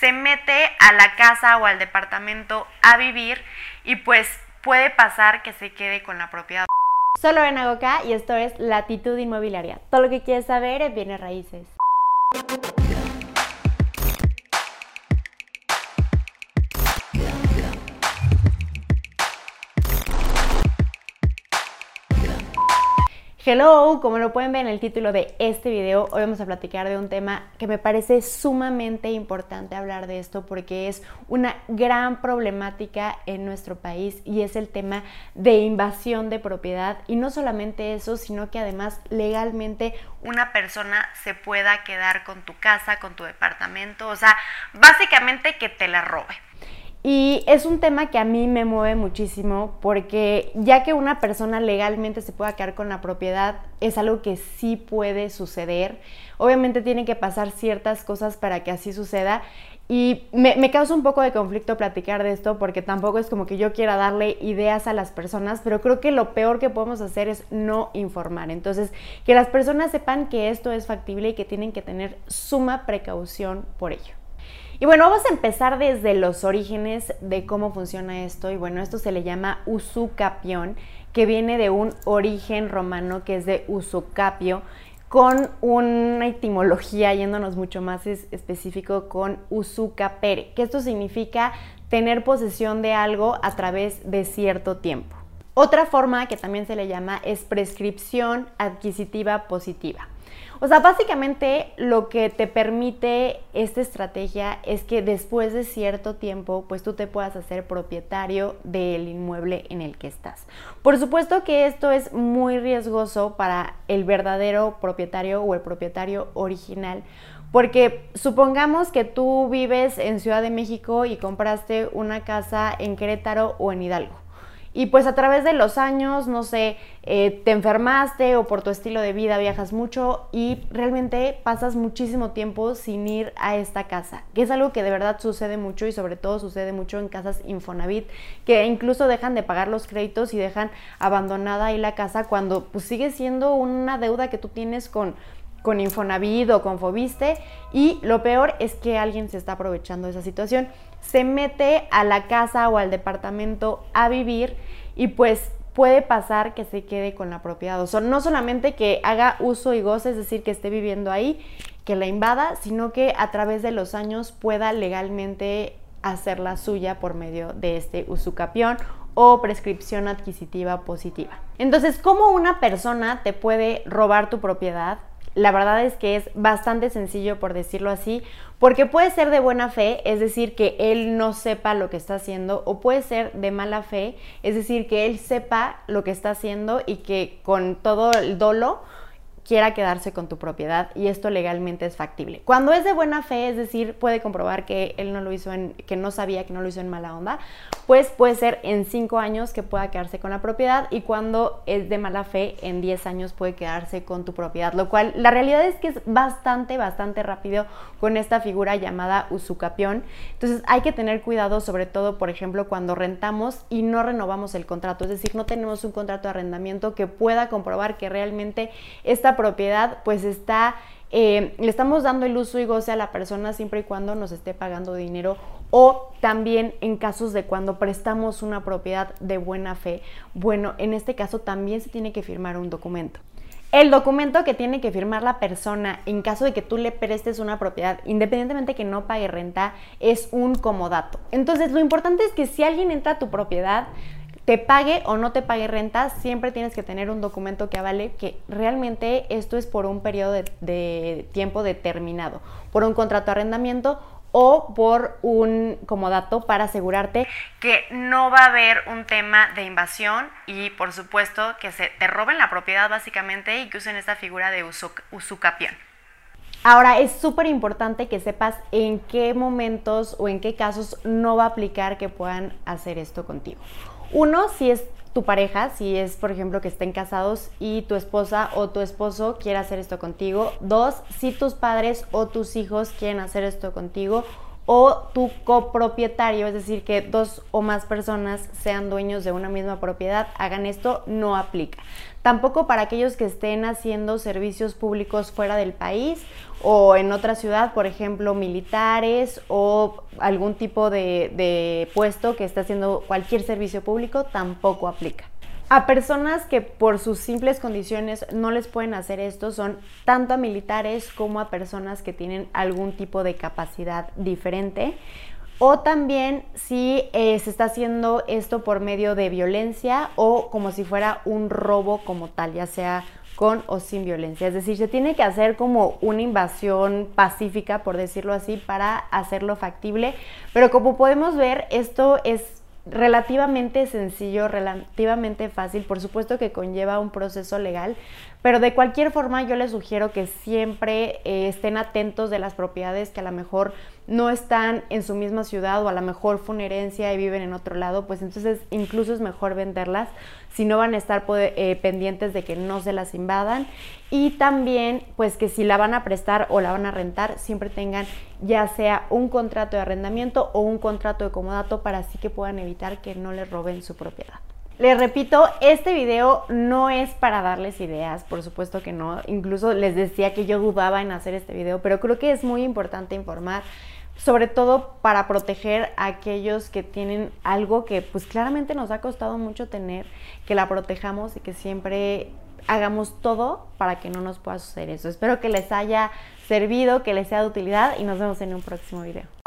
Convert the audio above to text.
se mete a la casa o al departamento a vivir y pues puede pasar que se quede con la propiedad. Solo ven a acá y esto es Latitud Inmobiliaria. Todo lo que quieres saber en bienes raíces. Hello, como lo pueden ver en el título de este video, hoy vamos a platicar de un tema que me parece sumamente importante hablar de esto porque es una gran problemática en nuestro país y es el tema de invasión de propiedad y no solamente eso, sino que además legalmente una persona se pueda quedar con tu casa, con tu departamento, o sea, básicamente que te la robe. Y es un tema que a mí me mueve muchísimo porque ya que una persona legalmente se pueda quedar con la propiedad, es algo que sí puede suceder. Obviamente tienen que pasar ciertas cosas para que así suceda. Y me, causa un poco de conflicto platicar de esto porque tampoco es como que yo quiera darle ideas a las personas, pero creo que lo peor que podemos hacer es no informar. Entonces, que las personas sepan que esto es factible y que tienen que tener suma precaución por ello. Y bueno, vamos a empezar desde los orígenes de cómo funciona esto. Y bueno, esto se le llama usucapión, que viene de un origen romano que es de usucapio, con una etimología yéndonos mucho más específico con usucapere, que esto significa tener posesión de algo a través de cierto tiempo. Otra forma que también se le llama es prescripción adquisitiva positiva. O sea, básicamente lo que te permite esta estrategia es que después de cierto tiempo, pues tú te puedas hacer propietario del inmueble en el que estás. Por supuesto que esto es muy riesgoso para el verdadero propietario o el propietario original. Porque supongamos que tú vives en Ciudad de México y compraste una casa en Querétaro o en Hidalgo. Y pues a través de los años, no sé, eh, te enfermaste o por tu estilo de vida viajas mucho y realmente pasas muchísimo tiempo sin ir a esta casa, que es algo que de verdad sucede mucho y sobre todo sucede mucho en casas Infonavit, que incluso dejan de pagar los créditos y dejan abandonada ahí la casa cuando pues sigue siendo una deuda que tú tienes con con Infonavit o con Fobiste y lo peor es que alguien se está aprovechando de esa situación se mete a la casa o al departamento a vivir y pues puede pasar que se quede con la propiedad. O sea, no solamente que haga uso y goce, es decir, que esté viviendo ahí, que la invada, sino que a través de los años pueda legalmente hacerla suya por medio de este usucapión o prescripción adquisitiva positiva. Entonces, ¿cómo una persona te puede robar tu propiedad? La verdad es que es bastante sencillo por decirlo así, porque puede ser de buena fe, es decir, que él no sepa lo que está haciendo, o puede ser de mala fe, es decir, que él sepa lo que está haciendo y que con todo el dolo quiera quedarse con tu propiedad y esto legalmente es factible. Cuando es de buena fe, es decir, puede comprobar que él no lo hizo en, que no sabía que no lo hizo en mala onda, pues puede ser en cinco años que pueda quedarse con la propiedad y cuando es de mala fe, en 10 años puede quedarse con tu propiedad, lo cual la realidad es que es bastante, bastante rápido con esta figura llamada usucapión. Entonces hay que tener cuidado sobre todo, por ejemplo, cuando rentamos y no renovamos el contrato, es decir, no tenemos un contrato de arrendamiento que pueda comprobar que realmente esta propiedad pues está, eh, le estamos dando el uso y goce a la persona siempre y cuando nos esté pagando dinero o también en casos de cuando prestamos una propiedad de buena fe, bueno, en este caso también se tiene que firmar un documento. El documento que tiene que firmar la persona en caso de que tú le prestes una propiedad, independientemente que no pague renta, es un comodato. Entonces, lo importante es que si alguien entra a tu propiedad, te pague o no te pague renta, siempre tienes que tener un documento que avale que realmente esto es por un periodo de, tiempo determinado, por un contrato de arrendamiento o por un comodato para asegurarte que no va a haber un tema de invasión y por supuesto que se te roben la propiedad básicamente y que usen esta figura de usucapión. Ahora es súper importante que sepas en qué momentos o en qué casos no va a aplicar que puedan hacer esto contigo. Uno, si es tu pareja, si es, por ejemplo, que estén casados y tu esposa o tu esposo quiere hacer esto contigo. Dos, si tus padres o tus hijos quieren hacer esto contigo. O tu copropietario, es decir, que dos o más personas sean dueños de una misma propiedad, hagan esto, no aplica. Tampoco para aquellos que estén haciendo servicios públicos fuera del país o en otra ciudad, por ejemplo, militares o algún tipo de, puesto que esté haciendo cualquier servicio público, tampoco aplica. A personas que por sus simples condiciones no les pueden hacer esto son tanto a militares como a personas que tienen algún tipo de capacidad diferente. O también si eh, se está haciendo esto por medio de violencia o como si fuera un robo como tal, ya sea con o sin violencia. Es decir, se tiene que hacer como una invasión pacífica, por decirlo así, para hacerlo factible. Pero como podemos ver, esto es relativamente sencillo, relativamente fácil, por supuesto que conlleva un proceso legal, pero de cualquier forma yo les sugiero que siempre eh, estén atentos de las propiedades que a lo mejor no están en su misma ciudad o a lo mejor fue una herencia y viven en otro lado, pues entonces incluso es mejor venderlas si no van a estar eh, pendientes de que no se las invadan y también pues que si la van a prestar o la van a rentar siempre tengan ya sea un contrato de arrendamiento o un contrato de comodato para así que puedan evitar que no les roben su propiedad. Les repito, este video no es para darles ideas, por supuesto que no. Incluso les decía que yo dudaba en hacer este video, pero creo que es muy importante informar, sobre todo para proteger a aquellos que tienen algo que pues claramente nos ha costado mucho tener, que la protejamos y que siempre hagamos todo para que no nos pueda suceder eso. Espero que les haya servido, que les sea de utilidad y nos vemos en un próximo video.